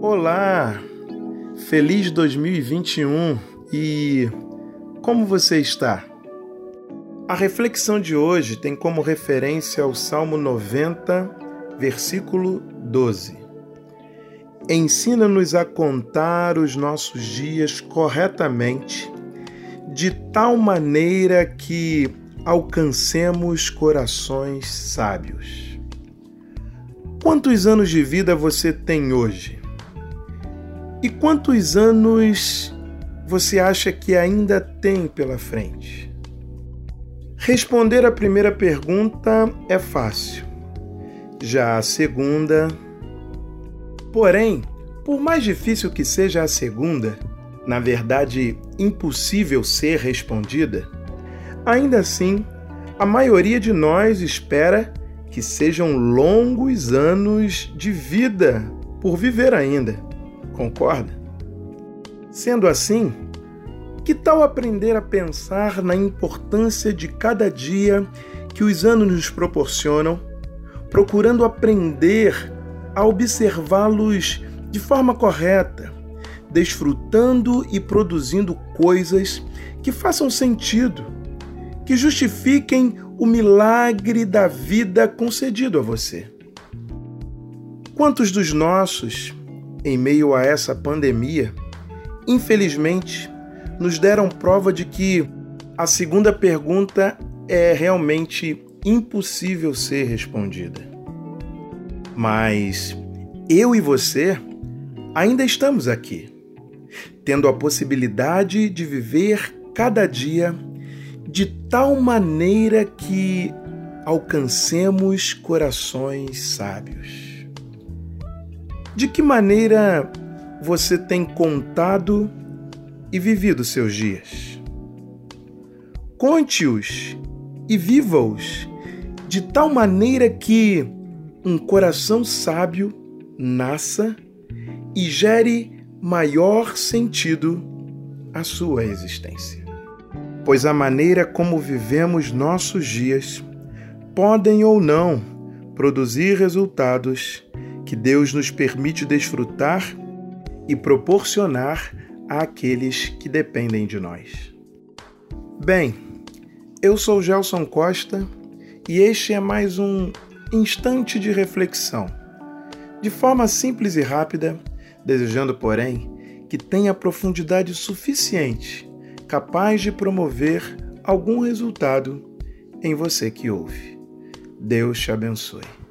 Olá! Feliz 2021 e como você está? A reflexão de hoje tem como referência o Salmo 90, versículo 12. Ensina-nos a contar os nossos dias corretamente, de tal maneira que alcancemos corações sábios. Quantos anos de vida você tem hoje? E quantos anos você acha que ainda tem pela frente? Responder a primeira pergunta é fácil. Já a segunda. Porém, por mais difícil que seja a segunda, na verdade impossível ser respondida, Ainda assim, a maioria de nós espera que sejam longos anos de vida por viver ainda. Concorda? Sendo assim, que tal aprender a pensar na importância de cada dia que os anos nos proporcionam, procurando aprender a observá-los de forma correta, desfrutando e produzindo coisas que façam sentido que justifiquem o milagre da vida concedido a você. Quantos dos nossos, em meio a essa pandemia, infelizmente, nos deram prova de que a segunda pergunta é realmente impossível ser respondida. Mas eu e você ainda estamos aqui, tendo a possibilidade de viver cada dia de tal maneira que alcancemos corações sábios. De que maneira você tem contado e vivido seus dias? Conte-os e viva-os de tal maneira que um coração sábio nasça e gere maior sentido à sua existência pois a maneira como vivemos nossos dias podem ou não produzir resultados que Deus nos permite desfrutar e proporcionar àqueles que dependem de nós. Bem, eu sou Gelson Costa e este é mais um instante de reflexão, de forma simples e rápida, desejando, porém, que tenha profundidade suficiente capaz de promover algum resultado em você que ouve. Deus te abençoe.